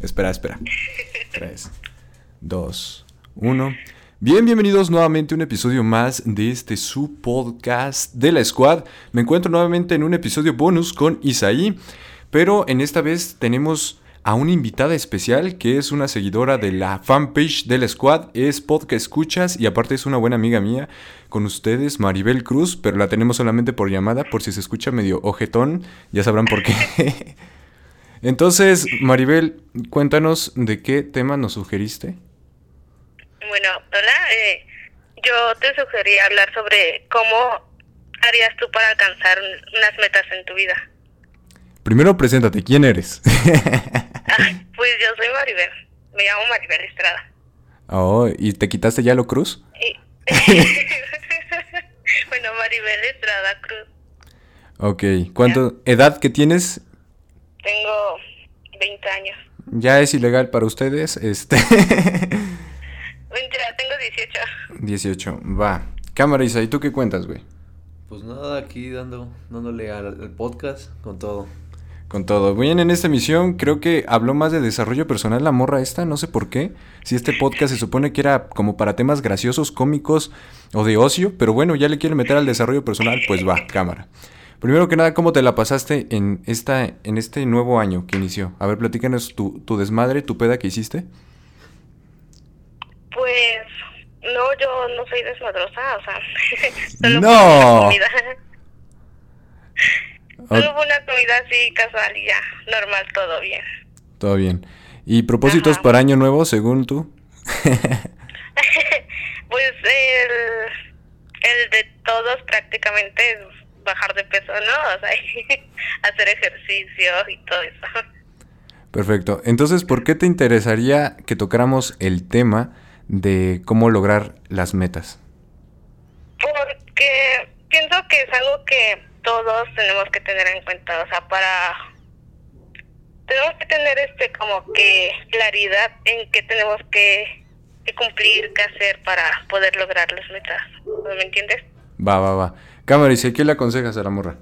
Espera, espera. 3, 2, 1. Bien, bienvenidos nuevamente a un episodio más de este su podcast de la Squad. Me encuentro nuevamente en un episodio bonus con Isaí, pero en esta vez tenemos a una invitada especial que es una seguidora de la fanpage de la Squad, es podcast escuchas y aparte es una buena amiga mía con ustedes, Maribel Cruz, pero la tenemos solamente por llamada, por si se escucha medio ojetón, ya sabrán por qué. Entonces, Maribel, cuéntanos de qué tema nos sugeriste. Bueno, hola. Eh, yo te sugerí hablar sobre cómo harías tú para alcanzar unas metas en tu vida. Primero, preséntate. ¿Quién eres? pues yo soy Maribel. Me llamo Maribel Estrada. Oh, ¿y te quitaste ya lo cruz? bueno, Maribel Estrada Cruz. Ok. ¿Cuánto edad que tienes? Tengo 20 años. Ya es ilegal para ustedes, este... Mentira, tengo 18. 18, va. Cámara Isa, ¿y tú qué cuentas, güey? Pues nada, aquí dando, dándole al, al, podcast con todo. Con todo. Bien, en esta emisión creo que habló más de desarrollo personal la morra esta, no sé por qué. Si este podcast se supone que era como para temas graciosos, cómicos o de ocio, pero bueno, ya le quiere meter al desarrollo personal, pues va, cámara. Primero que nada, ¿cómo te la pasaste en, esta, en este nuevo año que inició? A ver, platícanos tu, tu desmadre, tu peda que hiciste. Pues, no, yo no soy desmadrosa, o sea, ¡No! Comida. Solo fue una comida así casual y ya, normal, todo bien. Todo bien. ¿Y propósitos Ajá. para año nuevo, según tú? pues el, el de todos prácticamente bajar de peso, ¿no? O sea, hacer ejercicio y todo eso. Perfecto. Entonces, ¿por qué te interesaría que tocáramos el tema de cómo lograr las metas? Porque pienso que es algo que todos tenemos que tener en cuenta, o sea, para tenemos que tener este como que claridad en qué tenemos que, que cumplir, qué hacer para poder lograr las metas. ¿Me entiendes? Va, va, va. Cámara, ¿y qué le aconsejas a la morra?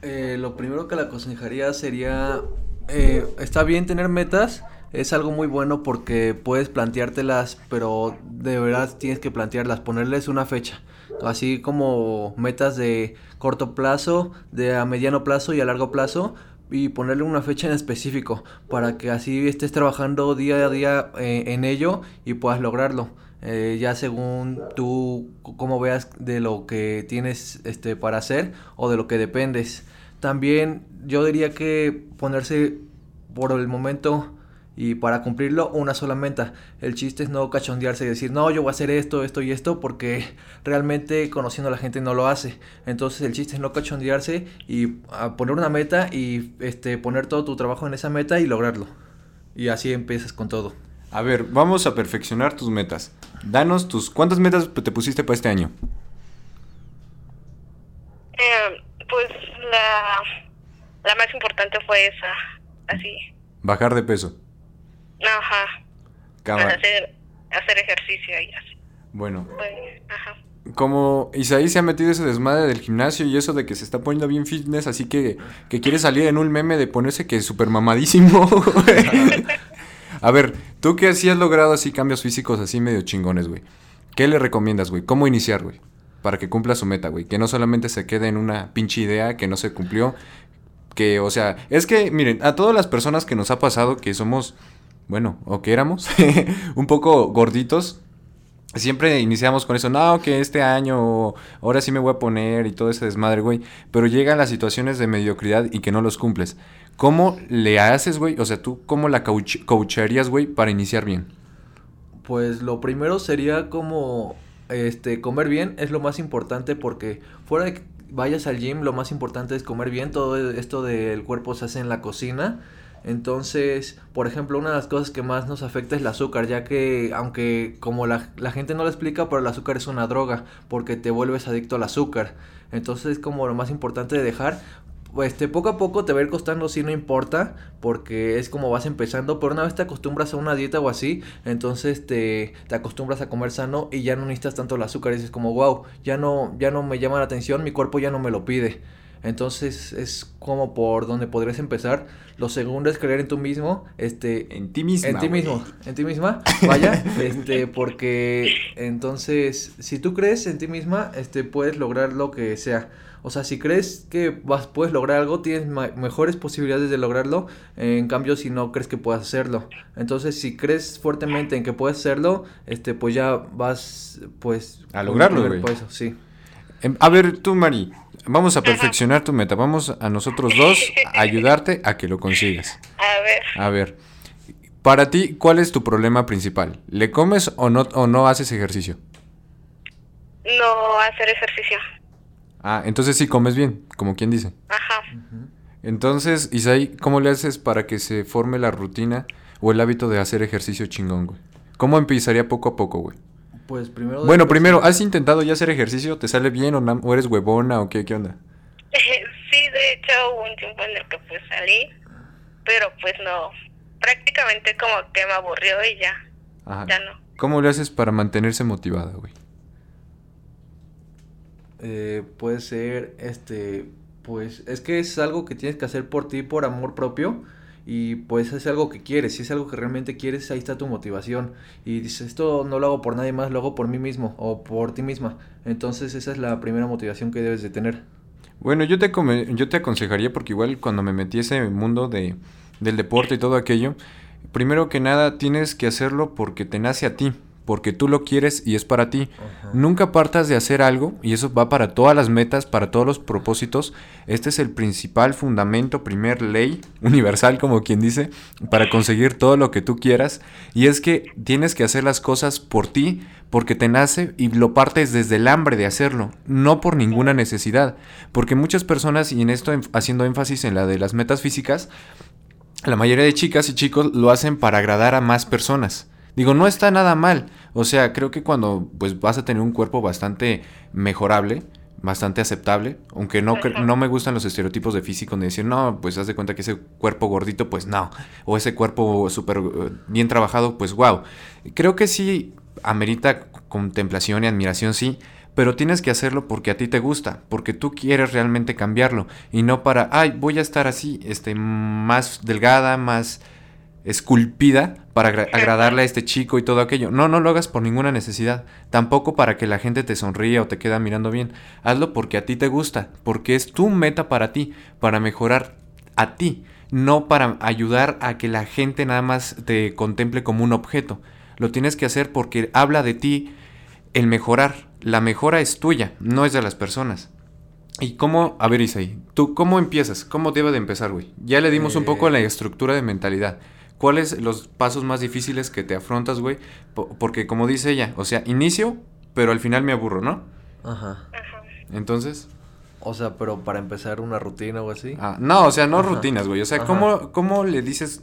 Eh, lo primero que le aconsejaría sería, eh, está bien tener metas, es algo muy bueno porque puedes planteártelas, pero de verdad tienes que plantearlas, ponerles una fecha, así como metas de corto plazo, de a mediano plazo y a largo plazo, y ponerle una fecha en específico para que así estés trabajando día a día eh, en ello y puedas lograrlo. Eh, ya según tú cómo veas de lo que tienes este para hacer o de lo que dependes. También yo diría que ponerse por el momento y para cumplirlo una sola meta. El chiste es no cachondearse y decir, no, yo voy a hacer esto, esto y esto, porque realmente conociendo a la gente no lo hace. Entonces el chiste es no cachondearse y poner una meta y este, poner todo tu trabajo en esa meta y lograrlo. Y así empiezas con todo. A ver, vamos a perfeccionar tus metas. Danos tus... ¿Cuántas metas te pusiste para este año? Eh, pues la, la más importante fue esa, así. Bajar de peso. Ajá. Cámara. Hacer, hacer ejercicio y así. Bueno. Pues, ajá. Como Isaí se ha metido ese desmadre del gimnasio y eso de que se está poniendo bien fitness, así que, que quiere salir en un meme de ponerse que es súper mamadísimo. A ver, tú que así has logrado así cambios físicos así medio chingones, güey. ¿Qué le recomiendas, güey? ¿Cómo iniciar, güey? Para que cumpla su meta, güey. Que no solamente se quede en una pinche idea que no se cumplió. Que, o sea, es que, miren, a todas las personas que nos ha pasado que somos, bueno, o que éramos, un poco gorditos, siempre iniciamos con eso, no, que este año, ahora sí me voy a poner y todo ese desmadre, güey. Pero llegan las situaciones de mediocridad y que no los cumples. ¿Cómo le haces, güey? O sea, tú, ¿cómo la coach coacharías, güey, para iniciar bien? Pues lo primero sería como, este, comer bien es lo más importante porque fuera de que vayas al gym, lo más importante es comer bien. Todo esto del cuerpo se hace en la cocina. Entonces, por ejemplo, una de las cosas que más nos afecta es el azúcar, ya que aunque como la, la, gente no lo explica, pero el azúcar es una droga, porque te vuelves adicto al azúcar. Entonces es como lo más importante de dejar. Este, poco a poco te va a ir costando si no importa, porque es como vas empezando, pero una vez te acostumbras a una dieta o así, entonces te, te acostumbras a comer sano y ya no necesitas tanto el azúcar, y dices como, wow, ya no, ya no me llama la atención, mi cuerpo ya no me lo pide. Entonces es como por donde podrías empezar. Lo segundo es creer en tú mismo, este, En ti misma. en ti mismo, en ti misma, vaya, este, porque entonces, si tú crees en ti misma, este, puedes lograr lo que sea. O sea, si crees que vas, puedes lograr algo, tienes mejores posibilidades de lograrlo. En cambio, si no crees que puedas hacerlo. Entonces, si crees fuertemente en que puedes hacerlo, este, pues ya vas, pues... A lograrlo, güey. sí. Em, A ver, tú, Mari, vamos a perfeccionar tu meta. Vamos a nosotros dos a ayudarte a que lo consigas. A ver, A ver, para ti, ¿cuál es tu problema principal? ¿Le comes o no, o no haces ejercicio? no hacer ejercicio. Ah, entonces sí comes bien, como quien dice. Ajá. Entonces, Isaí, ¿cómo le haces para que se forme la rutina o el hábito de hacer ejercicio chingón, güey? ¿Cómo empezaría poco a poco, güey? Pues primero... Bueno, primero, ¿has intentado ya hacer ejercicio? ¿Te sale bien o eres huevona o qué, qué onda? Sí, de hecho hubo un tiempo en el que pues salí, pero pues no, prácticamente como que me aburrió y ya, Ajá. ya no. ¿Cómo le haces para mantenerse motivada, güey? Eh, puede ser, este, pues es que es algo que tienes que hacer por ti, por amor propio. Y pues es algo que quieres, si es algo que realmente quieres, ahí está tu motivación. Y dices, esto no lo hago por nadie más, lo hago por mí mismo o por ti misma. Entonces esa es la primera motivación que debes de tener. Bueno, yo te, yo te aconsejaría, porque igual cuando me metí ese mundo de, del deporte y todo aquello, primero que nada tienes que hacerlo porque te nace a ti, porque tú lo quieres y es para ti. Nunca partas de hacer algo, y eso va para todas las metas, para todos los propósitos. Este es el principal fundamento, primer ley universal, como quien dice, para conseguir todo lo que tú quieras. Y es que tienes que hacer las cosas por ti, porque te nace y lo partes desde el hambre de hacerlo, no por ninguna necesidad. Porque muchas personas, y en esto en- haciendo énfasis en la de las metas físicas, la mayoría de chicas y chicos lo hacen para agradar a más personas. Digo, no está nada mal. O sea, creo que cuando pues vas a tener un cuerpo bastante mejorable, bastante aceptable, aunque no, no me gustan los estereotipos de físico de decir, no, pues haz de cuenta que ese cuerpo gordito, pues no, o ese cuerpo súper eh, bien trabajado, pues wow. Creo que sí amerita contemplación y admiración, sí, pero tienes que hacerlo porque a ti te gusta, porque tú quieres realmente cambiarlo y no para, ay, voy a estar así, este, más delgada, más esculpida para agra- agradarle a este chico y todo aquello. No, no lo hagas por ninguna necesidad. Tampoco para que la gente te sonríe o te queda mirando bien. Hazlo porque a ti te gusta, porque es tu meta para ti, para mejorar a ti, no para ayudar a que la gente nada más te contemple como un objeto. Lo tienes que hacer porque habla de ti el mejorar. La mejora es tuya, no es de las personas. ¿Y cómo, a ver Isaí, tú cómo empiezas? ¿Cómo debe de empezar, güey? Ya le dimos un poco Eh. la estructura de mentalidad. ¿Cuáles los pasos más difíciles que te afrontas, güey? Po- Porque como dice ella, o sea, inicio, pero al final me aburro, ¿no? Ajá. Entonces, O sea, pero para empezar una rutina o así. ah, no, o sea, no Ajá. rutinas, güey. O sea, Ajá. ¿cómo, ¿cómo le dices,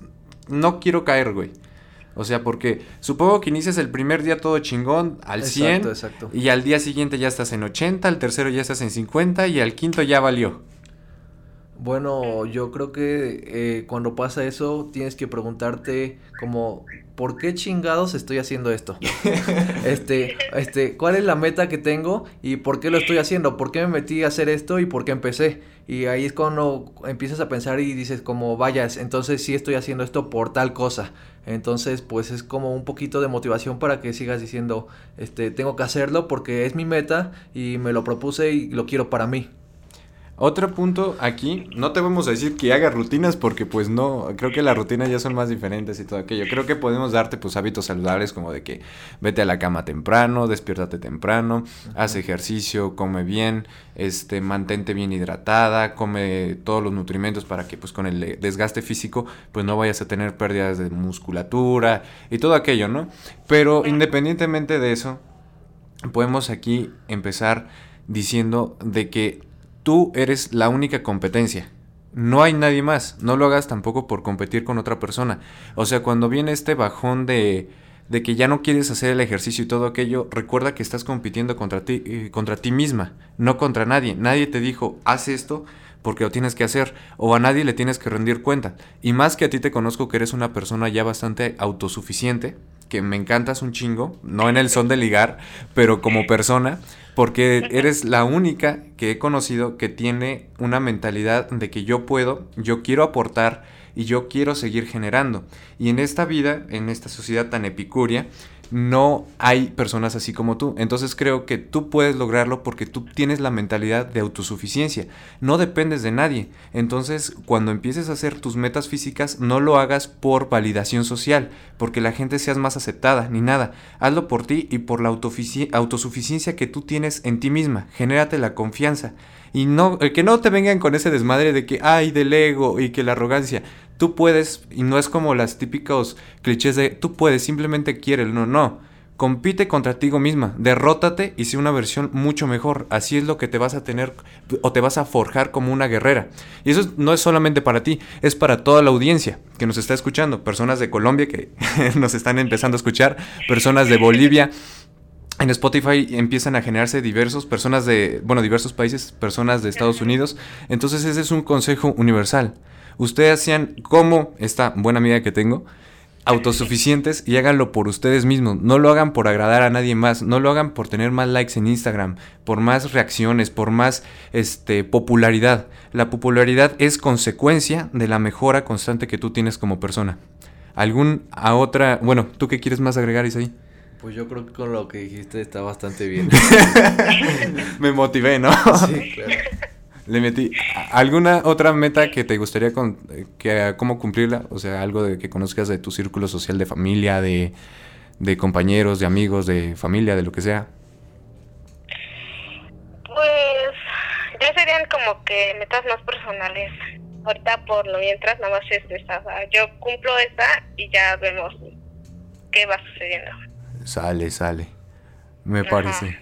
no quiero caer, güey? O sea, porque supongo que inicias el primer día todo chingón, al 100, Exacto, exacto. y al día siguiente ya estás en 80, al tercero ya estás en 50, y al quinto ya valió. Bueno, yo creo que eh, cuando pasa eso tienes que preguntarte como ¿por qué chingados estoy haciendo esto? este, este, ¿cuál es la meta que tengo y por qué lo estoy haciendo? ¿Por qué me metí a hacer esto y por qué empecé? Y ahí es cuando empiezas a pensar y dices como vayas, entonces sí estoy haciendo esto por tal cosa. Entonces, pues es como un poquito de motivación para que sigas diciendo, este, tengo que hacerlo porque es mi meta y me lo propuse y lo quiero para mí. Otro punto aquí, no te vamos a decir que hagas rutinas porque pues no, creo que las rutinas ya son más diferentes y todo aquello. Creo que podemos darte pues hábitos saludables como de que vete a la cama temprano, despiértate temprano, haz ejercicio, come bien, este, mantente bien hidratada, come todos los nutrimentos para que pues con el desgaste físico pues no vayas a tener pérdidas de musculatura y todo aquello, ¿no? Pero independientemente de eso, podemos aquí empezar diciendo de que tú eres la única competencia. No hay nadie más. No lo hagas tampoco por competir con otra persona. O sea, cuando viene este bajón de, de que ya no quieres hacer el ejercicio y todo aquello, recuerda que estás compitiendo contra ti, eh, contra ti misma, no contra nadie. Nadie te dijo, haz esto porque lo tienes que hacer o a nadie le tienes que rendir cuenta. Y más que a ti te conozco que eres una persona ya bastante autosuficiente, que me encantas un chingo, no en el son de ligar, pero como persona, porque eres la única que he conocido que tiene una mentalidad de que yo puedo, yo quiero aportar y yo quiero seguir generando. Y en esta vida, en esta sociedad tan epicúrea, no hay personas así como tú. Entonces creo que tú puedes lograrlo porque tú tienes la mentalidad de autosuficiencia. No dependes de nadie. Entonces cuando empieces a hacer tus metas físicas, no lo hagas por validación social, porque la gente seas más aceptada, ni nada. Hazlo por ti y por la autosuficiencia que tú tienes en ti misma. Genérate la confianza. Y no, eh, que no te vengan con ese desmadre de que, ay, del ego y que la arrogancia. Tú puedes, y no es como las típicos clichés de, tú puedes, simplemente quieres, no, no. Compite contra ti misma, derrótate y sé una versión mucho mejor. Así es lo que te vas a tener o te vas a forjar como una guerrera. Y eso no es solamente para ti, es para toda la audiencia que nos está escuchando. Personas de Colombia que nos están empezando a escuchar, personas de Bolivia, en Spotify empiezan a generarse diversos personas de, bueno, diversos países, personas de Estados Unidos. Entonces ese es un consejo universal. Ustedes sean como esta buena amiga que tengo, autosuficientes y háganlo por ustedes mismos. No lo hagan por agradar a nadie más, no lo hagan por tener más likes en Instagram, por más reacciones, por más este popularidad. La popularidad es consecuencia de la mejora constante que tú tienes como persona. ¿Algún a otra, bueno, tú qué quieres más agregar Isaí? Pues yo creo que con lo que dijiste está bastante bien. Me motivé, ¿no? Sí, claro. Le metí. ¿Alguna otra meta que te gustaría con, que cómo cumplirla? O sea, algo de que conozcas de tu círculo social de familia, de, de compañeros, de amigos, de familia, de lo que sea. Pues ya serían como que metas más personales. Ahorita por lo mientras nada más es esta. Yo cumplo esta y ya vemos qué va sucediendo. Sale, sale. Me parece.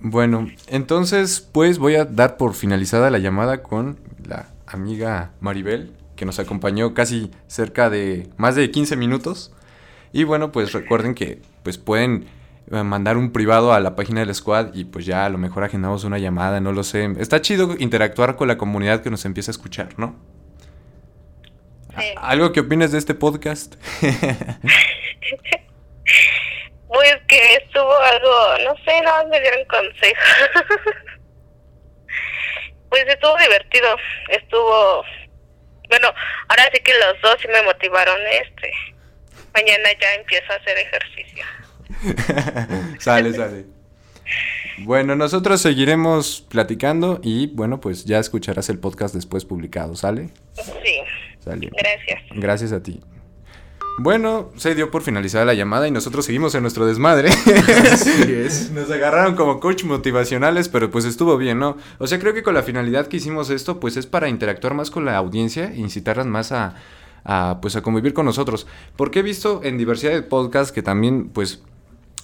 Bueno, entonces pues voy a dar por finalizada la llamada con la amiga Maribel, que nos acompañó casi cerca de más de 15 minutos. Y bueno, pues recuerden que pues pueden eh, mandar un privado a la página del squad y pues ya a lo mejor agendamos una llamada, no lo sé. Está chido interactuar con la comunidad que nos empieza a escuchar, ¿no? ¿Algo que opines de este podcast? Pues que estuvo algo, no sé, nada más me dieron consejo. pues estuvo divertido, estuvo, bueno, ahora sí que los dos sí me motivaron, este, mañana ya empiezo a hacer ejercicio. sale, sale. Bueno, nosotros seguiremos platicando y bueno, pues ya escucharás el podcast después publicado, ¿sale? Sí. Sale. Gracias. Gracias a ti. Bueno, se dio por finalizada la llamada y nosotros seguimos en nuestro desmadre. es. Nos agarraron como coach motivacionales, pero pues estuvo bien, ¿no? O sea, creo que con la finalidad que hicimos esto, pues es para interactuar más con la audiencia e incitarlas más a, a, pues a convivir con nosotros. Porque he visto en diversidad de podcasts que también, pues,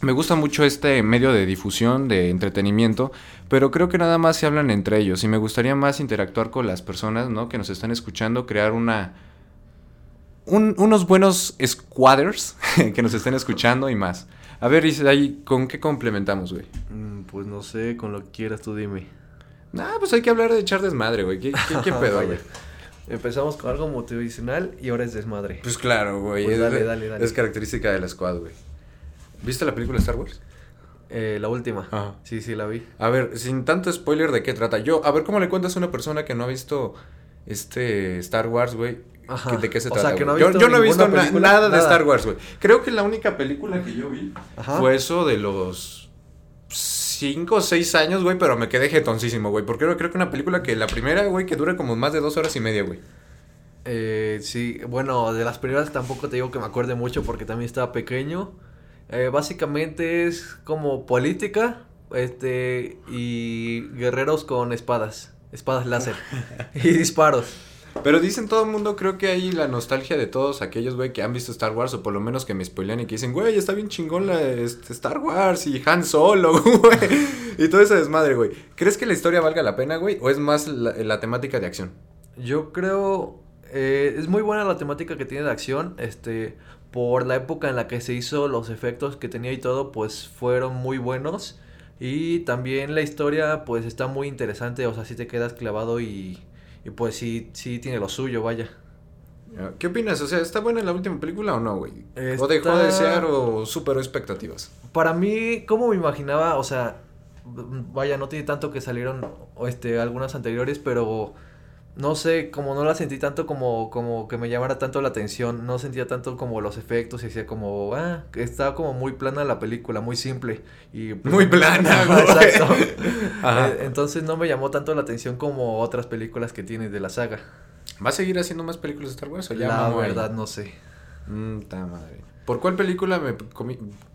me gusta mucho este medio de difusión, de entretenimiento, pero creo que nada más se hablan entre ellos y me gustaría más interactuar con las personas, ¿no? Que nos están escuchando, crear una unos buenos squatters que nos estén escuchando y más. A ver, ahí, ¿con qué complementamos, güey? Mm, pues no sé, con lo que quieras tú dime. Nah, pues hay que hablar de echar desmadre, güey. ¿Qué, qué, pedo, güey? Empezamos con algo motivacional y ahora es desmadre. Pues claro, güey. Pues dale, dale, dale. Es característica de la squad, güey. ¿Viste la película Star Wars? Eh, la última. Ajá. Sí, sí, la vi. A ver, sin tanto spoiler, ¿de qué trata? Yo, a ver, ¿cómo le cuentas a una persona que no ha visto este Star Wars, güey? ¿De qué se trata? yo, no he visto nada, de Star Wars, güey. Creo que la única película que yo vi fue eso de los 5 o 6 años, güey, pero me quedé jetoncísimo, güey. Porque creo, que una película que la primera, güey, que dura como más de dos horas y media, güey. Eh, sí, bueno, de las primeras tampoco te digo que me acuerde mucho porque también estaba pequeño. Eh, básicamente es como política, este, y guerreros con espadas, espadas láser y disparos. Pero dicen todo el mundo, creo que hay la nostalgia de todos aquellos, güey, que han visto Star Wars o por lo menos que me spoilean y que dicen, güey, está bien chingón la este, Star Wars y Han Solo, güey. y todo ese desmadre, güey. ¿Crees que la historia valga la pena, güey? ¿O es más la, temática de acción? Yo creo... Eh, es muy buena la temática que tiene de acción, este... Por la época en la que se hizo, los efectos que tenía y todo, pues fueron muy buenos. Y también la historia, pues está muy interesante, o sea, si te quedas clavado y y pues sí, sí tiene lo suyo, vaya. ¿Qué opinas? O sea, ¿está buena la última película o no, güey? ¿O dejó de desear o superó expectativas? Para mí, como me imaginaba, o sea, vaya, no tiene tanto que salieron este, algunas anteriores, pero no sé, como no la sentí tanto como, como que me llamara tanto la atención, no sentía tanto como los efectos y decía como, ah, estaba como muy plana la película, muy simple. Y, pues, muy plana, güey. Exacto. Eh, entonces no me llamó tanto la atención como otras películas que tiene de la saga. ¿Va a seguir haciendo más películas de Star Wars o ya La verdad no sé. Mmm, madre. ¿Por cuál película me,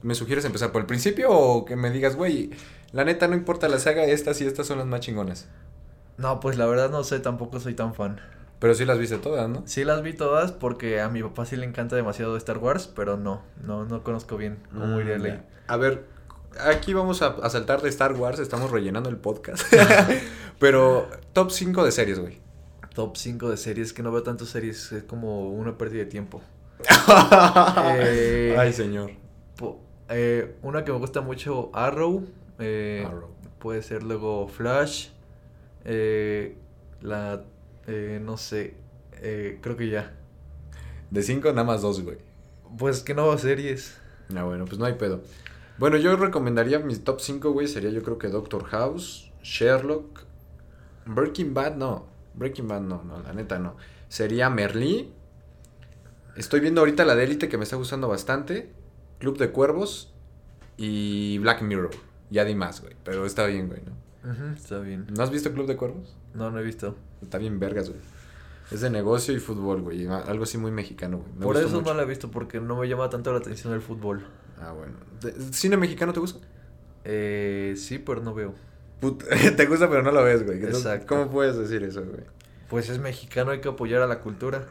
me sugieres empezar? ¿Por el principio o que me digas, güey, la neta no importa la saga, estas y estas son las más chingonas? No, pues la verdad no sé, tampoco soy tan fan. Pero sí las viste todas, ¿no? Sí las vi todas porque a mi papá sí le encanta demasiado Star Wars, pero no, no, no conozco bien cómo iría a leer. A ver, aquí vamos a, a, saltar de Star Wars, estamos rellenando el podcast. pero top 5 de series, güey. Top 5 de series, que no veo tantas series, es como una pérdida de tiempo. eh, Ay, señor. Eh, una que me gusta mucho, Arrow. Eh, Arrow. Puede ser luego Flash. Eh, la, eh, no sé, eh, creo que ya. De cinco, nada más dos, güey. Pues que no series. Ah, bueno, pues no hay pedo. Bueno, yo recomendaría mis top 5, güey. Sería yo creo que Doctor House, Sherlock, Breaking Bad, no. Breaking Bad, no, no, la neta no. Sería Merlí. Estoy viendo ahorita la de Elite que me está gustando bastante. Club de Cuervos y Black Mirror. Ya di más, güey. Pero está bien, güey, ¿no? Está bien. ¿No has visto Club de Cuervos? No, no he visto. Está bien vergas, güey. Es de negocio y fútbol, güey. Algo así muy mexicano, güey. Por eso no la he visto, porque no me llama tanto la atención el fútbol. Ah, bueno. ¿Cine mexicano te gusta? Eh, sí, pero no veo. te gusta, pero no lo ves, güey. Exacto. ¿Cómo puedes decir eso, güey? Pues es mexicano, hay que apoyar a la cultura.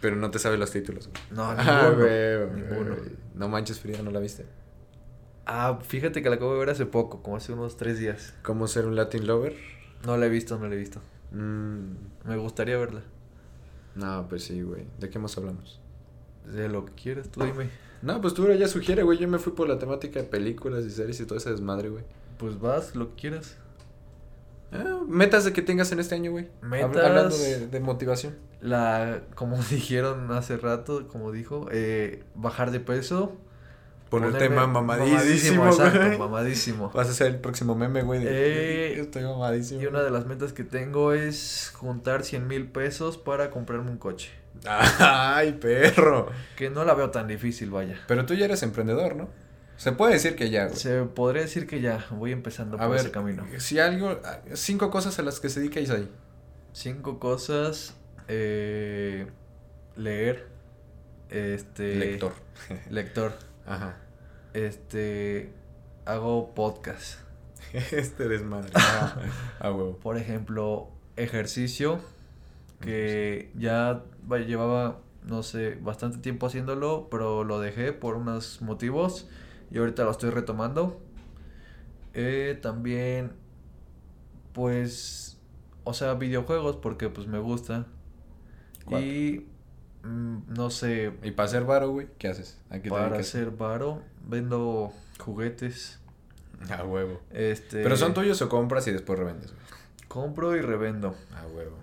Pero no te sabes los títulos. Güey. No, ah, ninguno. ninguno. No manches, Frida, ¿no la viste? Ah, fíjate que la acabo de ver hace poco, como hace unos tres días. ¿Cómo ser un Latin lover? No la he visto, no la he visto. Mm. Me gustaría verla. No, pues sí, güey. ¿De qué más hablamos? De lo que quieras, tú dime. No, pues tú ya sugiere, güey. Yo me fui por la temática de películas y series y todo ese desmadre, güey. Pues vas, lo que quieras. Ah, metas de que tengas en este año, güey. Metas. Hablando de, de, motivación. La, como dijeron hace rato, como dijo, eh, bajar de peso por el tema mamadísimo, exacto, mamadísimo. Vas a ser el próximo meme, güey. Eh, estoy mamadísimo. Y una de las metas que tengo es juntar 100 mil pesos para comprarme un coche. Ay, perro. Que no la veo tan difícil, vaya. Pero tú ya eres emprendedor, ¿no? Se puede decir que ya, güey. Se podría decir que ya, voy empezando por ese camino. Si algo, cinco cosas a las que se dedica Isaí. Cinco cosas, eh, leer, este... Lector. lector. Ajá. Este. Hago podcast. este desmadre. Ah, a huevo. Por ejemplo, ejercicio. Que ya llevaba, no sé, bastante tiempo haciéndolo, pero lo dejé por unos motivos. Y ahorita lo estoy retomando. Eh, también, pues, o sea, videojuegos, porque pues me gusta. Y no sé. ¿Y para hacer varo, güey? ¿Qué haces? para hacer varo, vendo juguetes. A huevo. Este. ¿Pero son tuyos o compras y después revendes, Compro y revendo. A huevo.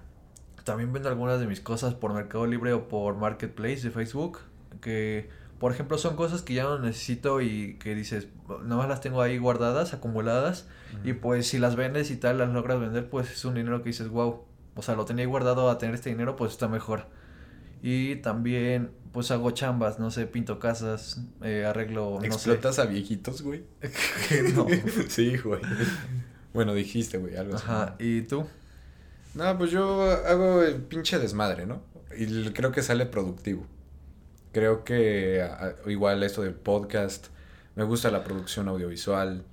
También vendo algunas de mis cosas por Mercado Libre o por Marketplace de Facebook. Que, por ejemplo, son cosas que ya no necesito y que dices, nada más las tengo ahí guardadas, acumuladas. Y pues si las vendes y tal, las logras vender, pues es un dinero que dices, wow. O sea, lo tenía guardado a tener este dinero, pues está mejor. Y también, pues hago chambas, no sé, pinto casas, eh, arreglo. ¿Explotas a viejitos, güey? no. sí, güey. Bueno, dijiste, güey, algo así. Ajá, ¿y tú? No, pues yo hago el pinche desmadre, ¿no? Y creo que sale productivo. Creo que igual esto del podcast, me gusta la producción audiovisual,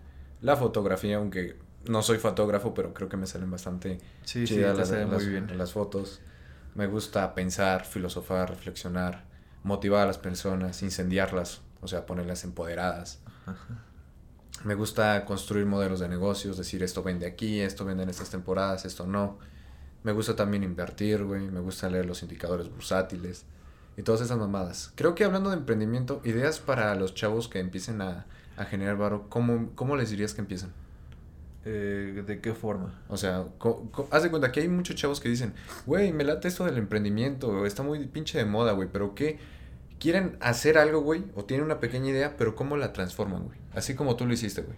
la fotografía, aunque no soy fotógrafo, pero creo que me salen bastante sí, chidas sí, muy bien. las fotos. Me gusta pensar, filosofar, reflexionar, motivar a las personas, incendiarlas, o sea, ponerlas empoderadas. Me gusta construir modelos de negocios, decir esto vende aquí, esto vende en estas temporadas, esto no. Me gusta también invertir, güey, me gusta leer los indicadores bursátiles y todas esas mamadas. Creo que hablando de emprendimiento, ideas para los chavos que empiecen a, a generar varo, ¿cómo, ¿cómo les dirías que empiecen? Eh, ¿De qué forma? O sea, haz de cuenta que hay muchos chavos que dicen, güey, me late esto del emprendimiento, está muy pinche de moda, güey, pero ¿qué? Quieren hacer algo, güey, o tienen una pequeña idea, pero ¿cómo la transforman, güey? Así como tú lo hiciste, güey.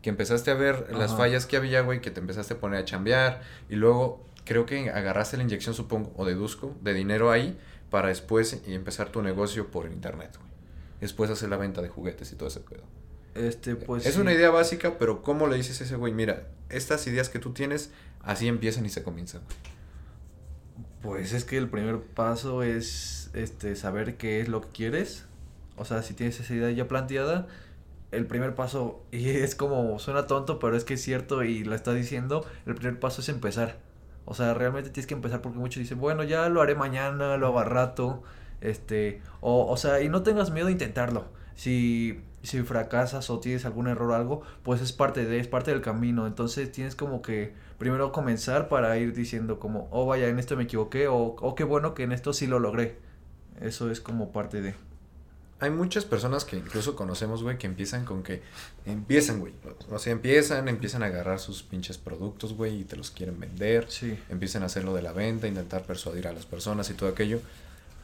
Que empezaste a ver las fallas que había, güey, que te empezaste a poner a chambear, y luego creo que agarraste la inyección, supongo, o deduzco, de dinero ahí, para después empezar tu negocio por internet, güey. Después hacer la venta de juguetes y todo ese pedo. Este, pues. Es una idea básica, pero ¿cómo le dices a ese güey? Mira, estas ideas que tú tienes, así empiezan y se comienzan. Pues es que el primer paso es este saber qué es lo que quieres. O sea, si tienes esa idea ya planteada, el primer paso, y es como, suena tonto, pero es que es cierto y lo está diciendo, el primer paso es empezar. O sea, realmente tienes que empezar porque muchos dicen, bueno, ya lo haré mañana, lo hago a rato, este, o, o sea, y no tengas miedo de intentarlo. Si si fracasas o tienes algún error o algo, pues es parte de, es parte del camino. Entonces tienes como que primero comenzar para ir diciendo como, oh vaya, en esto me equivoqué, o oh, qué bueno que en esto sí lo logré. Eso es como parte de. Hay muchas personas que incluso conocemos, güey, que empiezan con que empiezan, güey. O sea, empiezan, empiezan a agarrar sus pinches productos, güey, y te los quieren vender. Sí. Empiezan a hacerlo de la venta, intentar persuadir a las personas y todo aquello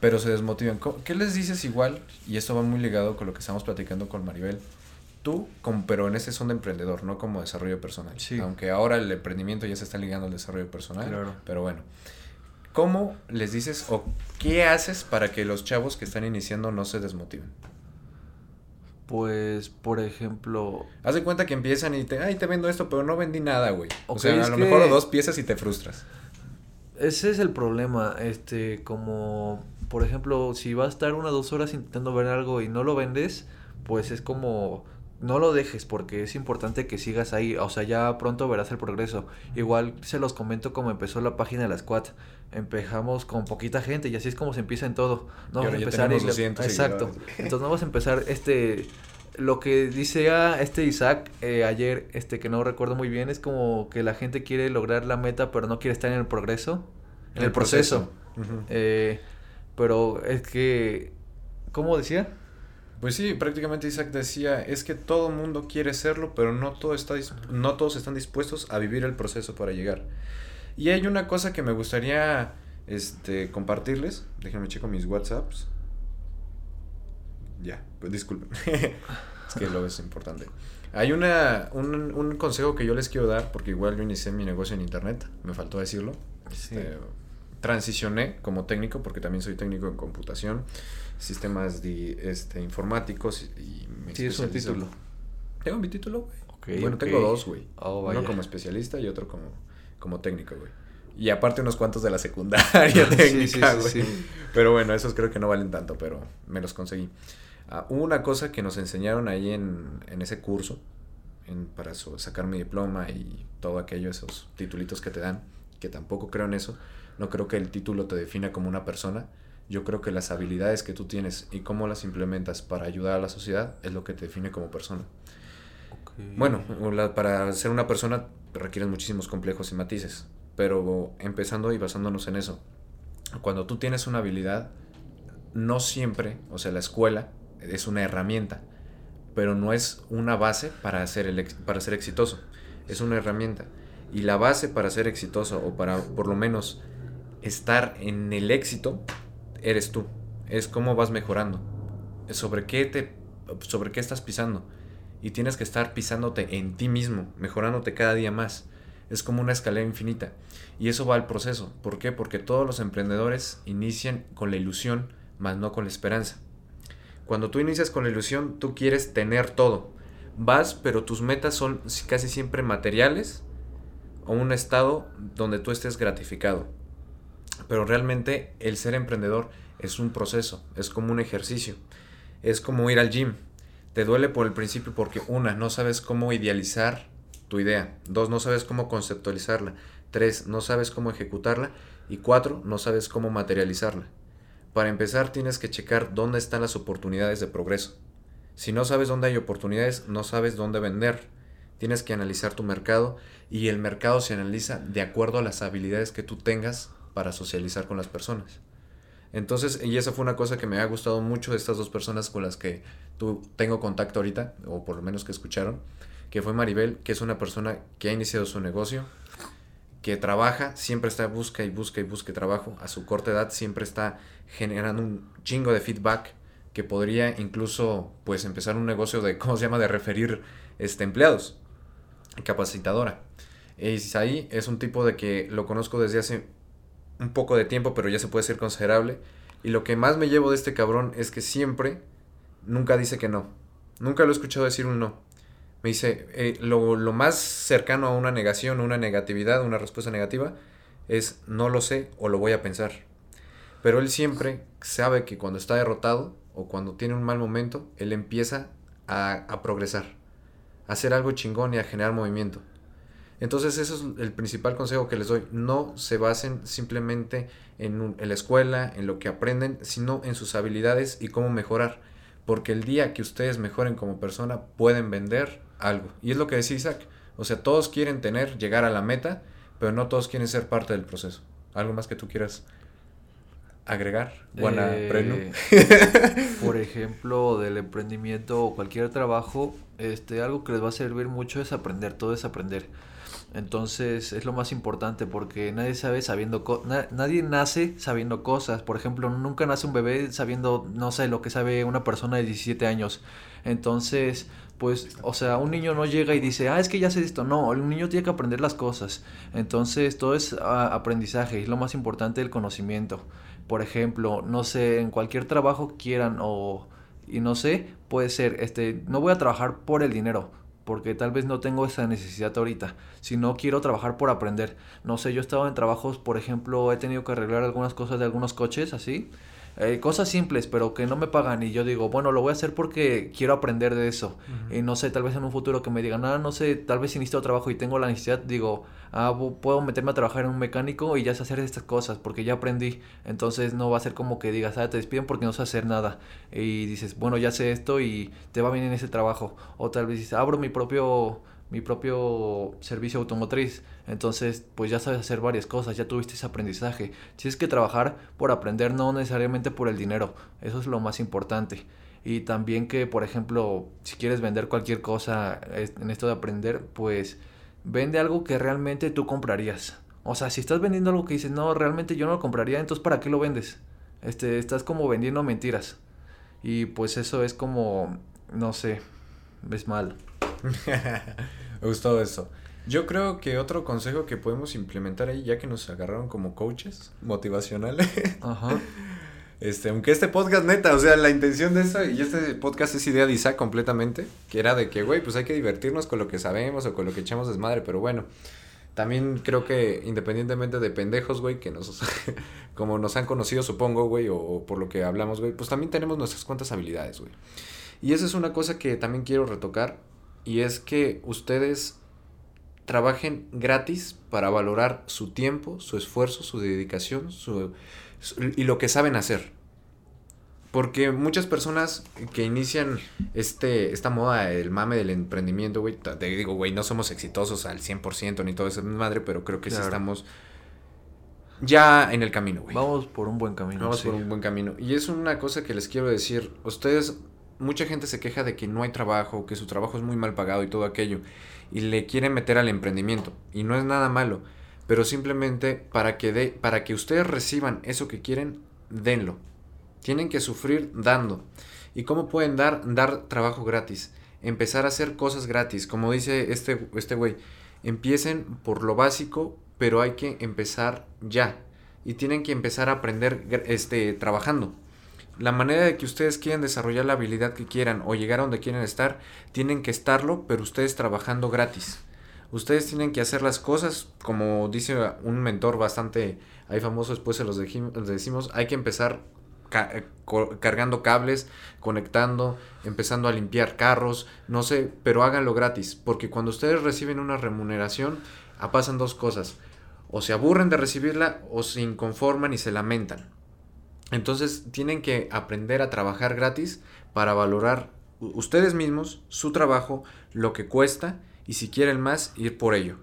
pero se desmotivan. ¿Qué les dices igual? Y esto va muy ligado con lo que estamos platicando con Maribel. Tú, como, pero en ese son de emprendedor, no como desarrollo personal. Sí. Aunque ahora el emprendimiento ya se está ligando al desarrollo personal. Claro. Pero bueno. ¿Cómo les dices o qué haces para que los chavos que están iniciando no se desmotiven? Pues, por ejemplo... Haz de cuenta que empiezan y te, ay, te vendo esto, pero no vendí nada, güey. o sea, a lo mejor dos piezas y te frustras. Ese es el problema, este, como por ejemplo, si vas a estar una o dos horas intentando ver algo y no lo vendes, pues es como no lo dejes porque es importante que sigas ahí, o sea, ya pronto verás el progreso. Igual se los comento como empezó la página de la Squad. Empezamos con poquita gente y así es como se empieza en todo. No vamos a empezar exacto. Entonces no vamos a empezar este lo que dice a este Isaac eh, ayer, este que no recuerdo muy bien, es como que la gente quiere lograr la meta pero no quiere estar en el progreso, en el, proceso. eh, pero es que, ¿cómo decía? Pues sí, prácticamente Isaac decía, es que todo el mundo quiere serlo, pero no, todo está, no todos están dispuestos a vivir el proceso para llegar. Y hay una cosa que me gustaría este, compartirles. Déjenme checo mis WhatsApps. Ya, pues disculpen. es que lo es importante. Hay una, un, un, consejo que yo les quiero dar, porque igual yo inicié mi negocio en internet, me faltó decirlo. Este, transicioné como técnico, porque también soy técnico en computación, sistemas de, este, informáticos y me ¿Tienes un título? Tengo mi título, güey. bueno, tengo dos, güey. Oh, Uno como especialista y otro como, como técnico, güey. Y aparte unos cuantos de la secundaria técnica, güey. Pero bueno, esos creo que no valen tanto, pero me los conseguí. Hubo una cosa que nos enseñaron ahí en, en ese curso, en, para sacar mi diploma y todo aquello, esos titulitos que te dan, que tampoco creo en eso, no creo que el título te defina como una persona. Yo creo que las habilidades que tú tienes y cómo las implementas para ayudar a la sociedad es lo que te define como persona. Bueno, para ser una persona requieres muchísimos complejos y matices, pero empezando y basándonos en eso, cuando tú tienes una habilidad, no siempre, o sea, la escuela es una herramienta, pero no es una base para ser, el, para ser exitoso, es una herramienta. Y la base para ser exitoso, o para por lo menos estar en el éxito eres tú. Es cómo vas mejorando. Sobre qué te sobre qué estás pisando y tienes que estar pisándote en ti mismo, mejorándote cada día más. Es como una escalera infinita y eso va al proceso. ¿Por qué? Porque todos los emprendedores inician con la ilusión, más no con la esperanza. Cuando tú inicias con la ilusión, tú quieres tener todo. Vas, pero tus metas son casi siempre materiales o un estado donde tú estés gratificado. Pero realmente el ser emprendedor es un proceso, es como un ejercicio, es como ir al gym. Te duele por el principio porque una, no sabes cómo idealizar tu idea, dos, no sabes cómo conceptualizarla, tres, no sabes cómo ejecutarla y cuatro, no sabes cómo materializarla. Para empezar tienes que checar dónde están las oportunidades de progreso. Si no sabes dónde hay oportunidades, no sabes dónde vender. Tienes que analizar tu mercado y el mercado se analiza de acuerdo a las habilidades que tú tengas para socializar con las personas. Entonces, y esa fue una cosa que me ha gustado mucho de estas dos personas con las que tú tengo contacto ahorita, o por lo menos que escucharon, que fue Maribel, que es una persona que ha iniciado su negocio, que trabaja, siempre está busca y busca y busca trabajo, a su corta edad siempre está generando un chingo de feedback que podría incluso pues empezar un negocio de, ¿cómo se llama?, de referir este, empleados, capacitadora. Y Isaí es un tipo de que lo conozco desde hace un poco de tiempo, pero ya se puede ser considerable. Y lo que más me llevo de este cabrón es que siempre, nunca dice que no. Nunca lo he escuchado decir un no. Me dice, eh, lo, lo, más cercano a una negación, una negatividad, una respuesta negativa, es no lo sé o lo voy a pensar. Pero él siempre sabe que cuando está derrotado o cuando tiene un mal momento, él empieza a, a progresar, a hacer algo chingón y a generar movimiento. Entonces eso es el principal consejo que les doy. No se basen simplemente en, en, la escuela, en lo que aprenden, sino en sus habilidades y cómo mejorar. Porque el día que ustedes mejoren como persona pueden vender algo. Y es lo que decía Isaac. O sea, todos quieren tener, llegar a la meta, pero no todos quieren ser parte del proceso. ¿Algo más que tú quieras agregar? Buena eh, por ejemplo, del emprendimiento o cualquier trabajo, este, algo que les va a servir mucho es aprender, todo es aprender. Entonces es lo más importante porque nadie sabe sabiendo na nadie nace sabiendo cosas. Por ejemplo, nunca nace un bebé sabiendo, no sé, lo que sabe una persona de 17 años. Entonces, pues, o sea, un niño no llega y dice, ah, es que ya sé esto. No, el niño tiene que aprender las cosas. Entonces, todo es ah, aprendizaje, es lo más importante el conocimiento. Por ejemplo, no sé, en cualquier trabajo quieran o, y no sé, puede ser, este, no voy a trabajar por el dinero, porque tal vez no tengo esa necesidad ahorita, si no quiero trabajar por aprender. No sé, yo he estado en trabajos, por ejemplo, he tenido que arreglar algunas cosas de algunos coches, así, eh, cosas simples, pero que no me pagan y yo digo, bueno, lo voy a hacer porque quiero aprender de eso. Y no sé, tal vez en un futuro que me digan, ah, no sé, tal vez si necesito trabajo y tengo la necesidad, digo, ah, puedo meterme a trabajar en un mecánico y ya sé hacer estas cosas porque ya aprendí. Entonces no va a ser como que digas, ah, te despiden porque no sé hacer nada. Y dices, bueno, ya sé esto y te va bien en ese trabajo. O tal vez dices, abro mi propio mi propio servicio automotriz. Entonces, pues ya sabes hacer varias cosas, ya tuviste ese aprendizaje. Tienes que trabajar por aprender, no necesariamente por el dinero. Eso es lo más importante. Y también que, por ejemplo, si quieres vender cualquier cosa en esto de aprender, pues vende algo que realmente tú comprarías. O sea, si estás vendiendo algo que dices, no, realmente yo no lo compraría, entonces ¿para qué lo vendes? Este, estás como vendiendo mentiras. Y pues eso es como, no sé, es mal. Me gustó eso. Yo creo que otro consejo que podemos implementar ahí, ya que nos agarraron como coaches motivacionales. Ajá. Este, aunque este podcast neta, o sea, la intención de eso, y este podcast es idea de Isaac completamente, que era de que, güey, pues hay que divertirnos con lo que sabemos o con lo que echamos desmadre, pero bueno, también creo que independientemente de pendejos, güey, que nos, como nos han conocido, supongo, güey, o, o por lo que hablamos, güey, pues también tenemos nuestras cuantas habilidades, güey. Y esa es una cosa que también quiero retocar, y es que ustedes trabajen gratis para valorar su tiempo, su esfuerzo, su dedicación su, y lo que saben hacer. Porque muchas personas que inician este, esta moda, el mame del emprendimiento, güey, te digo, güey, no somos exitosos al 100% ni todo eso, madre, pero creo que sí estamos ya en el camino, güey. Vamos por un buen camino. Vamos por un buen camino. Y es una cosa que les quiero decir, ustedes mucha gente se queja de que no hay trabajo, que su trabajo es muy mal pagado y todo aquello, y le quieren meter al emprendimiento, y no es nada malo, pero simplemente para que, para que ustedes reciban eso que quieren, denlo. Tienen que sufrir dando. ¿Y cómo pueden dar, dar trabajo gratis? Empezar a hacer cosas gratis, como dice este este güey. Empiecen por lo básico, pero hay que empezar ya. Y tienen que empezar a aprender este, trabajando la manera de que ustedes quieran desarrollar la habilidad que quieran o llegar a donde quieren estar, tienen que estarlo, pero ustedes trabajando gratis. Ustedes tienen que hacer las cosas, como dice un mentor bastante ahí famoso, después se los, decimos, hay que empezar eh, cargando cables, conectando, empezando a limpiar carros, no sé, pero háganlo gratis, porque cuando ustedes reciben una remuneración, pasan dos cosas, o se aburren de recibirla o se inconforman y se lamentan. Entonces tienen que aprender a trabajar gratis para valorar ustedes mismos su trabajo, lo que cuesta y si quieren más, ir por ello.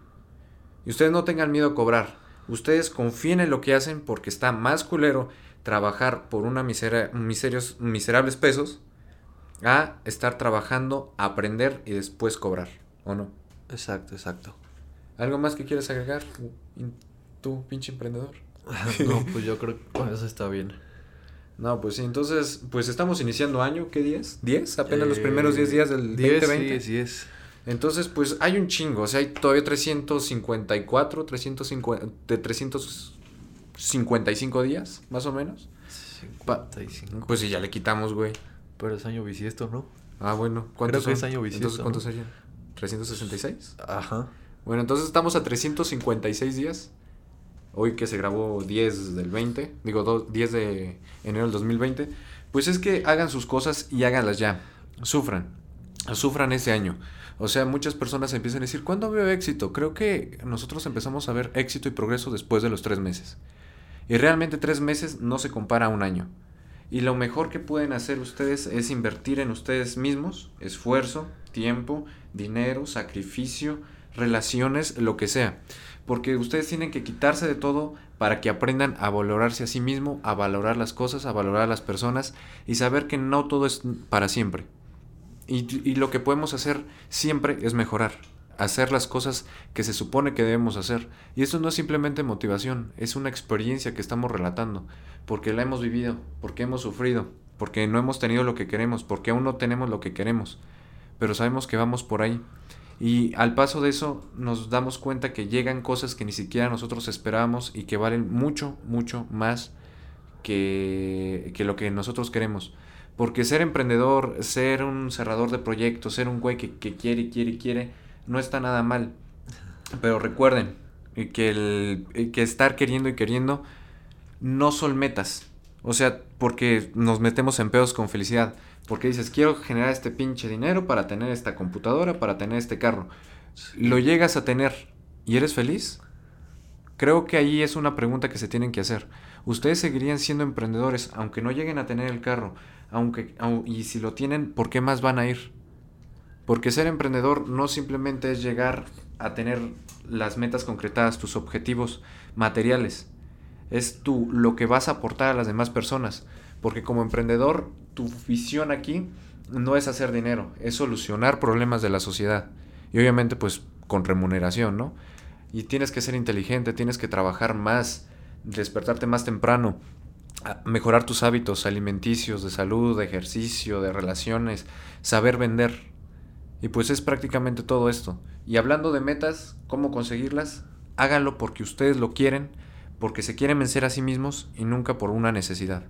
Y ustedes no tengan miedo a cobrar. Ustedes confíen en lo que hacen porque está más culero trabajar por una miserios, miserables pesos a estar trabajando, aprender y después cobrar. ¿o no? Exacto, exacto. ¿Algo más que quieras agregar, tú, pinche emprendedor? no, pues yo creo que con eso está bien. No, pues sí, entonces, pues estamos iniciando año, ¿qué días? ¿10? Apenas los primeros 10 días del 2020. Sí, es. Entonces, pues hay un chingo, o sea, hay todavía 354, 350, de 355 días, más o menos. 55. Pues sí, ya le quitamos, güey. Pero es año bisiesto, ¿no? Ah, bueno. ¿Cuántos Creo que es año bisiesto. Entonces, ¿cuántos serían? ¿366? Ajá. Bueno, entonces estamos a 356 días. Hoy que se grabó 10 del 20, digo 10 de enero del 2020. Pues es que hagan sus cosas y háganlas ya. Sufran. Sufran ese año. O sea, muchas personas empiezan a decir, ¿cuándo veo éxito? Creo que nosotros empezamos a ver éxito y progreso después de los tres meses. Y realmente tres meses no se compara a un año. Y lo mejor que pueden hacer ustedes es invertir en ustedes mismos, esfuerzo, tiempo, dinero, sacrificio, relaciones, lo que sea. Porque ustedes tienen que quitarse de todo para que aprendan a valorarse a sí mismo, a valorar las cosas, a valorar a las personas y saber que no todo es para siempre. Y, y lo que podemos hacer siempre es mejorar hacer las cosas que se supone que debemos hacer. Y esto no es simplemente motivación, es una experiencia que estamos relatando, porque la hemos vivido, porque hemos sufrido, porque no hemos tenido lo que queremos, porque aún no tenemos lo que queremos, pero sabemos que vamos por ahí. Y al paso de eso nos damos cuenta que llegan cosas que ni siquiera nosotros esperábamos y que valen mucho, mucho más que, que lo que nosotros queremos. Porque ser emprendedor, ser un cerrador de proyectos, ser un güey que, que quiere, quiere, quiere, no está nada mal. Pero recuerden que, el, que estar queriendo y queriendo no son metas. O sea, porque nos metemos en pedos con felicidad. Porque dices, quiero generar este pinche dinero para tener esta computadora, para tener este carro. Lo llegas a tener y eres feliz. Creo que ahí es una pregunta que se tienen que hacer. Ustedes seguirían siendo emprendedores aunque no lleguen a tener el carro, aunque y si lo tienen, ¿por qué más van a ir? Porque ser emprendedor no simplemente es llegar a tener las metas concretadas, tus objetivos materiales. Es tú lo que vas a aportar a las demás personas. Porque como emprendedor, tu visión aquí no es hacer dinero, es solucionar problemas de la sociedad. Y obviamente pues con remuneración, ¿no? Y tienes que ser inteligente, tienes que trabajar más, despertarte más temprano, mejorar tus hábitos alimenticios, de salud, de ejercicio, de relaciones, saber vender. Y pues es prácticamente todo esto. Y hablando de metas, cómo conseguirlas, háganlo porque ustedes lo quieren, porque se quieren vencer a sí mismos y nunca por una necesidad.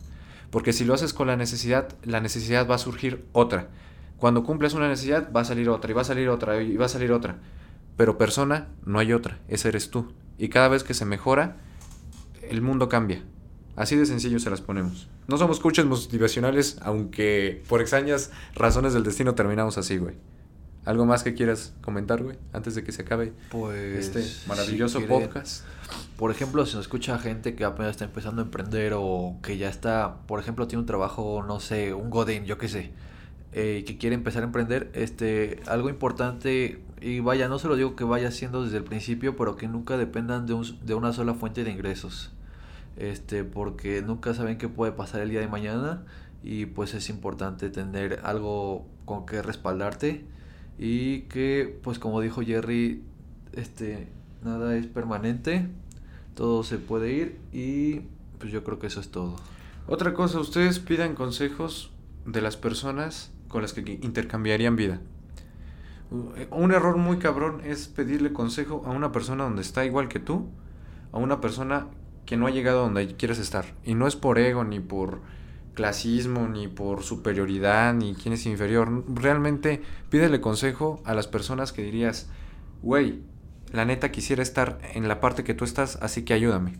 Porque si lo haces con la necesidad, la necesidad va a surgir otra. Cuando cumples una necesidad, va a salir otra, y va a salir otra, y va a salir otra. Pero persona, no hay otra, esa eres tú. Y cada vez que se mejora, el mundo cambia. Así de sencillo se las ponemos. No somos coaches motivacionales, aunque por extrañas razones del destino terminamos así, güey. ¿Algo más que quieras comentar, güey? Antes de que se acabe pues, este maravilloso podcast. Por ejemplo, si nos escucha gente que apenas está empezando a emprender o que ya está, por ejemplo, tiene un trabajo, no sé, un godín, yo qué sé, eh, que quiere empezar a emprender, este, algo importante, y vaya, no se lo digo que vaya haciendo desde el principio, pero que nunca dependan de, un, de una sola fuente de ingresos. Este, porque nunca saben qué puede pasar el día de mañana y pues es importante tener algo con que respaldarte y que pues como dijo Jerry este nada es permanente todo se puede ir y pues yo creo que eso es todo. Otra cosa ustedes pidan consejos de las personas con las que intercambiarían vida. Un error muy cabrón es pedirle consejo a una persona donde está igual que tú a una persona que no ha llegado donde quieres estar. Y no es por ego ni por clasismo, ni por superioridad, ni quién es inferior. Realmente pídele consejo a las personas que dirías, güey, la neta quisiera estar en la parte que tú estás, así que ayúdame.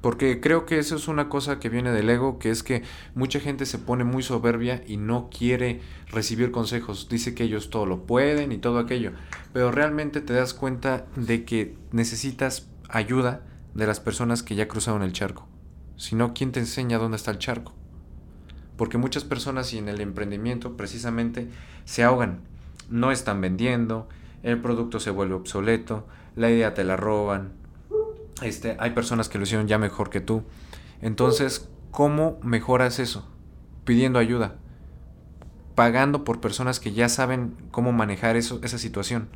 Porque creo que eso es una cosa que viene del ego, que es que mucha gente se pone muy soberbia y no quiere recibir consejos. Dice que ellos todo lo pueden y todo aquello. Pero realmente te das cuenta de que necesitas ayuda de las personas que ya cruzaron el charco. Si no, ¿quién te enseña dónde está el charco? Porque muchas personas y en el emprendimiento precisamente se ahogan, no están vendiendo, el producto se vuelve obsoleto, la idea te la roban, este, hay personas que lo hicieron ya mejor que tú. Entonces, ¿cómo mejoras eso? Pidiendo ayuda. pagando por personas que ya saben cómo manejar eso, esa situación.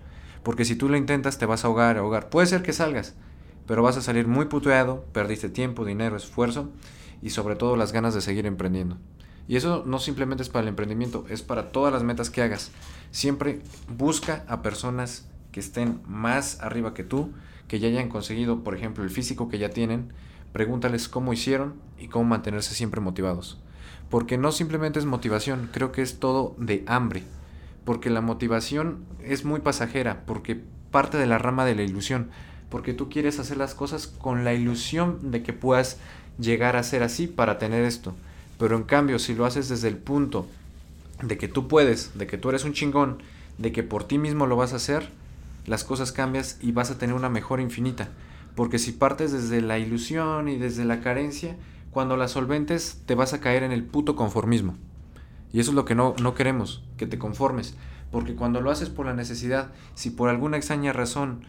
Porque si tú lo intentas te vas a ahogar, ahogar. Puede ser que salgas, pero vas a salir muy puteado, perdiste tiempo, dinero, esfuerzo y sobre todo las ganas de seguir emprendiendo. Y eso no simplemente es para el emprendimiento, es para todas las metas que hagas. Siempre busca a personas que estén más arriba que tú, que ya hayan conseguido, por ejemplo, el físico que ya tienen, pregúntales cómo hicieron y cómo mantenerse siempre motivados. Porque no simplemente es motivación, creo que es todo de hambre. Porque la motivación es muy pasajera, porque parte de la rama de la ilusión. Porque tú quieres hacer las cosas con la ilusión de que puedas llegar a ser así para tener esto. Pero en cambio, si lo haces desde el punto de que tú puedes, de que tú eres un chingón, de que por ti mismo lo vas a hacer, las cosas cambias y vas a tener una mejora infinita. Porque si partes desde la ilusión y desde la carencia, cuando la solventes te vas a caer en el puto conformismo. Y eso es lo que no, no queremos, que te conformes. Porque cuando lo haces por la necesidad, si por alguna extraña razón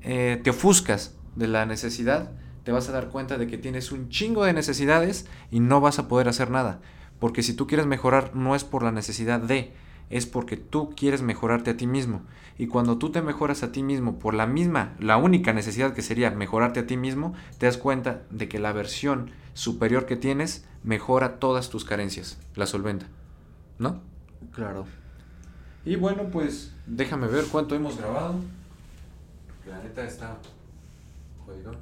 eh, te ofuscas de la necesidad, te vas a dar cuenta de que tienes un chingo de necesidades y no vas a poder hacer nada. Porque si tú quieres mejorar no es por la necesidad de, es porque tú quieres mejorarte a ti mismo. Y cuando tú te mejoras a ti mismo por la misma, la única necesidad que sería mejorarte a ti mismo, te das cuenta de que la versión superior que tienes mejora todas tus carencias, la solventa. ¿No? Claro. Y bueno, pues déjame ver cuánto hemos grabado. La neta está jodido.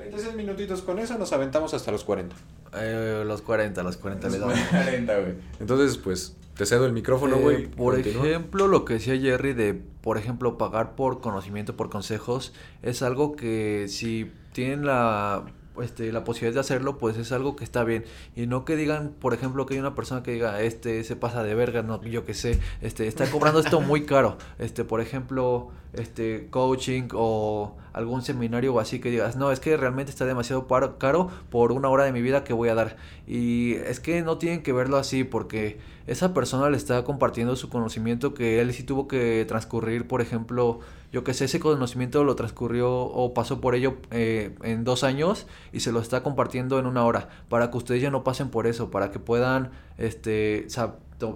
36 minutitos con eso nos aventamos hasta los 40. Eh, los 40, los 40 le damos. 40, güey. Entonces, pues te cedo el micrófono, güey. Eh, por ejemplo, lo que decía Jerry de, por ejemplo, pagar por conocimiento, por consejos, es algo que si tienen la este, la posibilidad de hacerlo, pues es algo que está bien. Y no que digan, por ejemplo, que hay una persona que diga, este se pasa de verga, no, yo que sé, este, está cobrando esto muy caro. Este, por ejemplo, este, coaching o algún seminario o así que digas, no, es que realmente está demasiado caro por una hora de mi vida que voy a dar. Y es que no tienen que verlo así porque esa persona le está compartiendo su conocimiento que él sí tuvo que transcurrir, por ejemplo, yo que sé, ese conocimiento lo transcurrió o pasó por ello eh, en dos años y se lo está compartiendo en una hora, para que ustedes ya no pasen por eso, para que puedan este,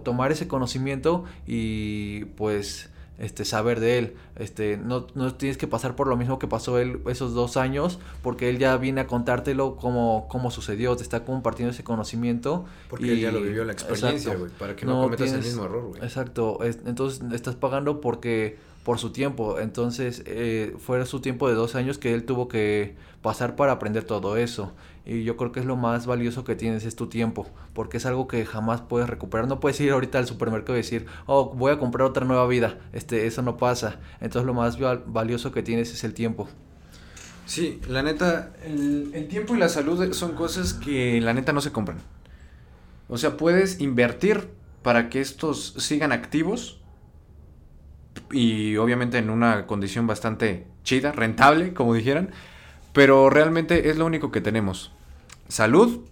tomar ese conocimiento y pues este, saber de él. Este, no, no tienes que pasar por lo mismo que pasó él esos dos años, porque él ya viene a contártelo como, cómo sucedió, te está compartiendo ese conocimiento. Porque él ya lo vivió la experiencia, güey, para que no, cometas el mismo error, güey. Exacto, entonces estás pagando porque por su tiempo. Entonces, eh, fue su tiempo de dos años que él tuvo que pasar para aprender todo eso. Y yo creo que es lo más valioso que tienes, es tu tiempo, porque es algo que jamás puedes recuperar. No puedes ir ahorita al supermercado y decir, oh, voy a comprar otra nueva vida. Este, eso no pasa. Entonces, lo más valioso que tienes es el tiempo. Sí, la neta, el, el tiempo y la salud son cosas que la neta no se compran. O sea, puedes invertir para que estos sigan activos y obviamente en una condición bastante chida, rentable, como dijeran, pero realmente es lo único que tenemos. Salud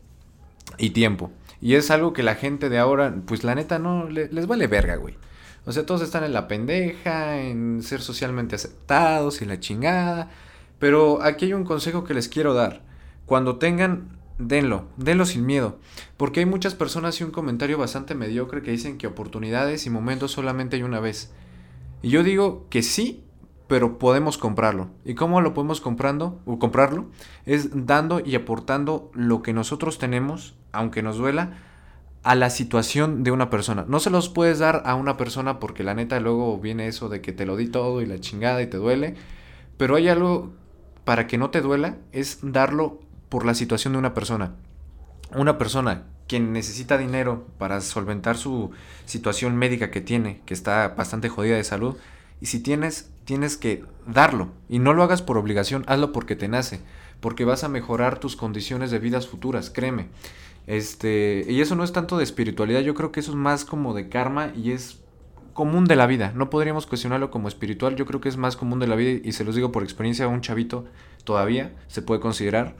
y tiempo. Y es algo que la gente de ahora, pues la neta no les vale verga, güey. O sea, todos están en la pendeja, en ser socialmente aceptados y la chingada. Pero aquí hay un consejo que les quiero dar. Cuando tengan, denlo, denlo sin miedo. Porque hay muchas personas y un comentario bastante mediocre que dicen que oportunidades y momentos solamente hay una vez. Y yo digo que sí, pero podemos comprarlo. ¿Y cómo lo podemos comprando o comprarlo? Es dando y aportando lo que nosotros tenemos, aunque nos duela, a la situación de una persona. No se los puedes dar a una persona porque la neta luego viene eso de que te lo di todo y la chingada y te duele. Pero hay algo para que no te duela, es darlo por la situación de una persona. Una persona quien necesita dinero para solventar su situación médica que tiene, que está bastante jodida de salud, y si tienes, tienes que darlo. Y no lo hagas por obligación, hazlo porque te nace, porque vas a mejorar tus condiciones de vidas futuras, créeme. Este, y eso no es tanto de espiritualidad, yo creo que eso es más como de karma y es común de la vida. No podríamos cuestionarlo como espiritual, yo creo que es más común de la vida y se los digo por experiencia, un chavito todavía se puede considerar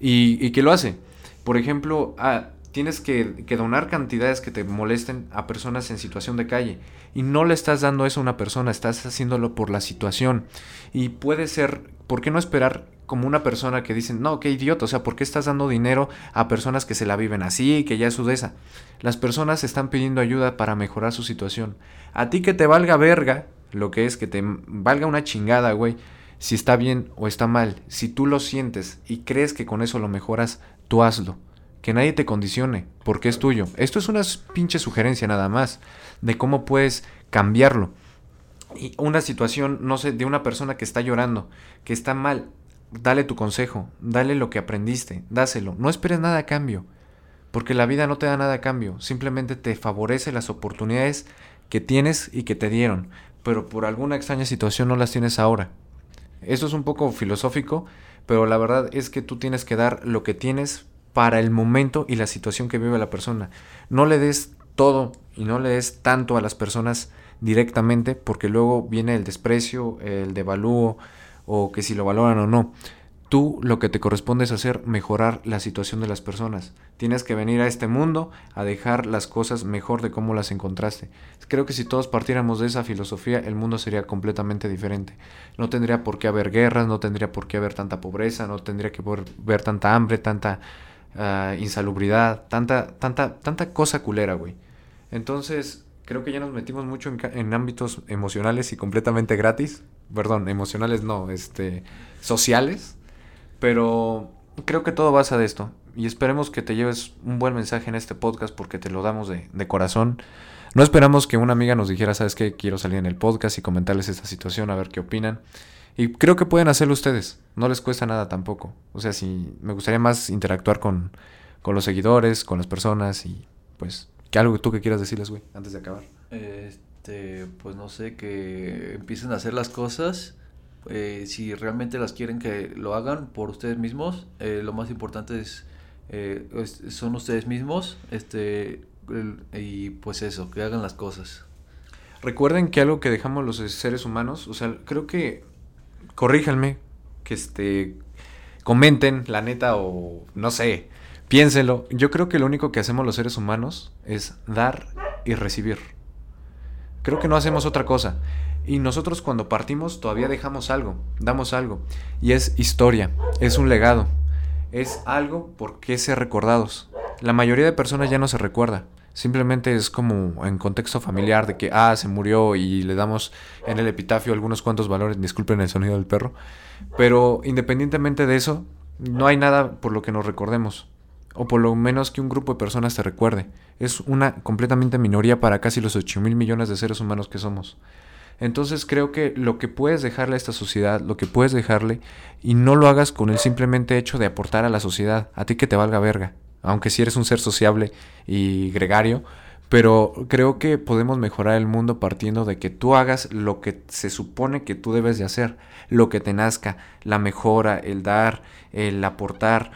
y, y que lo hace. Por ejemplo, ah, tienes que, donar cantidades que te molesten a personas en situación de calle. Y no le estás dando eso a una persona, estás haciéndolo por la situación. Y puede ser, ¿por qué no esperar como una persona que dicen, no, qué idiota, o sea, ¿por qué estás dando dinero a personas que se la viven así, que ya es su esa? Las personas están pidiendo ayuda para mejorar su situación. A ti que te valga verga, lo que es que te valga una chingada, güey, si está bien o está mal, si tú lo sientes y crees que con eso lo mejoras, tú hazlo. Que nadie te condicione, porque es tuyo. Esto es una pinche sugerencia nada más de cómo puedes cambiarlo. Y una situación, no sé, de una persona que está llorando, que está mal, dale tu consejo, dale lo que aprendiste, dáselo. No esperes nada a cambio, porque la vida no te da nada a cambio, simplemente te favorece las oportunidades que tienes y que te dieron, pero por alguna extraña situación no las tienes ahora. Esto es un poco filosófico, pero la verdad es que tú tienes que dar lo que tienes para el momento y la situación que vive la persona. No le des todo y no le des tanto a las personas directamente porque luego viene el desprecio, el devalúo o que si lo valoran o no. Tú lo que te corresponde es hacer mejorar la situación de las personas. Tienes que venir a este mundo a dejar las cosas mejor de cómo las encontraste. Creo que si todos partiéramos de esa filosofía, el mundo sería completamente diferente. No tendría por qué haber guerras, no tendría por qué haber tanta pobreza, no tendría que haber tanta hambre, tanta ah, insalubridad, tanta, tanta, tanta cosa culera, güey. Entonces, creo que ya nos metimos mucho en, en, ámbitos emocionales y completamente gratis. Perdón, emocionales no, este, sociales. Pero creo que todo basa de esto. Y esperemos que te lleves un buen mensaje en este podcast porque te lo damos de, de corazón. No esperamos que una amiga nos dijera, sabes qué, quiero salir en el podcast y comentarles esta situación, a ver qué opinan. Y creo que pueden hacerlo ustedes. No les cuesta nada tampoco. O sea, si me gustaría más interactuar con, con los seguidores, con las personas y pues que algo tú que quieras decirles, güey, antes de acabar. Este, pues no sé, que empiecen a hacer las cosas eh, si realmente las quieren que lo hagan por ustedes mismos, eh, lo más importante eh, es, son ustedes mismos, este y pues eso, que hagan las cosas. Recuerden que algo que dejamos los seres humanos, o sea, creo que corríjanme, que este comenten, la neta o no sé, piénsenlo. Yo creo que lo único que hacemos los seres humanos es dar y recibir. Creo que no hacemos otra cosa. Y nosotros cuando partimos todavía dejamos algo, damos algo. Y es historia, es un legado, es algo por qué ser recordados. La mayoría de personas ya no se recuerda. Simplemente es como en contexto familiar de que, ah, se murió y le damos en el epitafio algunos cuantos valores, disculpen el sonido del perro. Pero independientemente de eso, no hay nada por lo que nos recordemos. O por lo menos que un grupo de personas te recuerde. Es una completamente minoría para casi los 8 mil millones de seres humanos que somos. Entonces creo que lo que puedes dejarle a esta sociedad, lo que puedes dejarle, y no lo hagas con el simplemente hecho de aportar a la sociedad, a ti que te valga verga, aunque si eres un ser sociable y gregario, pero creo que podemos mejorar el mundo partiendo de que tú hagas lo que se supone que tú debes de hacer, lo que te nazca, la mejora, el dar, el aportar,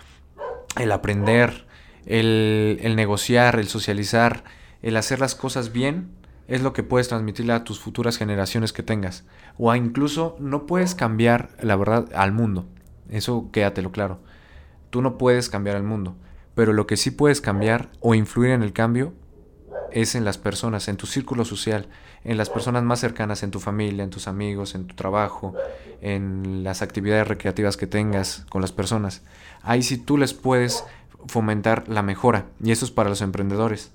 el aprender, el, el negociar, el socializar, el hacer las cosas bien es lo que puedes transmitirle a tus futuras generaciones que tengas. O incluso no puedes cambiar, la verdad, al mundo. Eso quédatelo claro. Tú no puedes cambiar al mundo. Pero lo que sí puedes cambiar o influir en el cambio es en las personas, en tu círculo social, en las personas más cercanas, en tu familia, en tus amigos, en tu trabajo, en las actividades recreativas que tengas con las personas. Ahí sí tú les puedes fomentar la mejora. Y eso es para los emprendedores.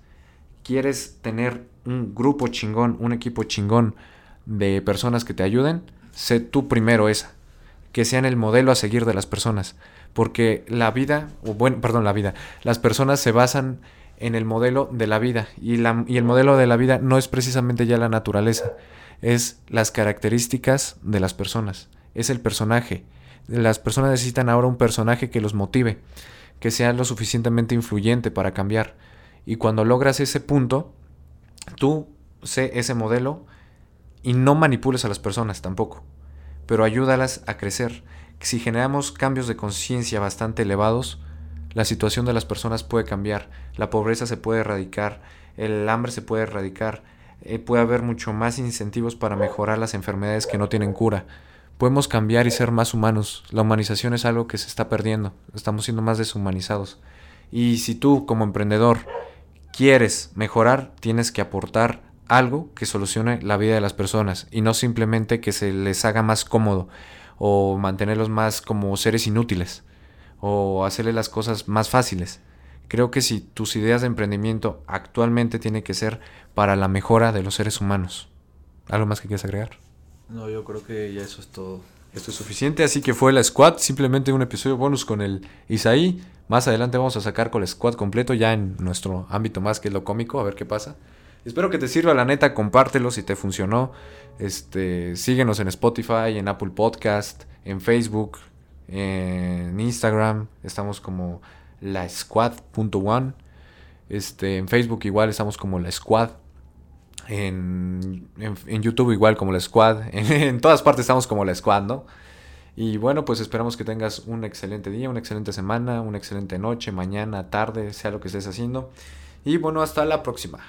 ¿Quieres tener un grupo chingón, un equipo chingón de personas que te ayuden, sé tú primero esa. Que sean el modelo a seguir de las personas. Porque la vida, o bueno, perdón, la vida, las personas se basan en el modelo de la vida. Y, la, y el modelo de la vida no es precisamente ya la naturaleza, es las características de las personas, es el personaje. Las personas necesitan ahora un personaje que los motive, que sea lo suficientemente influyente para cambiar. Y cuando logras ese punto, Tú sé ese modelo y no manipules a las personas tampoco, pero ayúdalas a crecer. Si generamos cambios de conciencia bastante elevados, la situación de las personas puede cambiar, la pobreza se puede erradicar, el hambre se puede erradicar, eh, puede haber mucho más incentivos para mejorar las enfermedades que no tienen cura. Podemos cambiar y ser más humanos. La humanización es algo que se está perdiendo, estamos siendo más deshumanizados. Y si tú como emprendedor quieres mejorar, tienes que aportar algo que solucione la vida de las personas y no simplemente que se les haga más cómodo o mantenerlos más como seres inútiles o hacerle las cosas más fáciles. Creo que si tus ideas de emprendimiento actualmente tienen que ser para la mejora de los seres humanos. ¿Algo más que quieras agregar? No, yo creo que ya eso es todo. Esto es suficiente, así que fue la squad, simplemente un episodio bonus con el Isaí. Más adelante vamos a sacar con el squad completo ya en nuestro ámbito más que es lo cómico, a ver qué pasa. Espero que te sirva, la neta, compártelo si te funcionó. Este, síguenos en Spotify, en Apple Podcast, en Facebook, en Instagram. Estamos como la squad.one. Este, en Facebook igual estamos como la squad. En, en, YouTube igual como la squad. En, en, todas partes estamos como la squad, ¿no? Y bueno, pues esperamos que tengas un excelente día, una excelente semana, una excelente noche, mañana, tarde, sea lo que estés haciendo. Y bueno, hasta la próxima.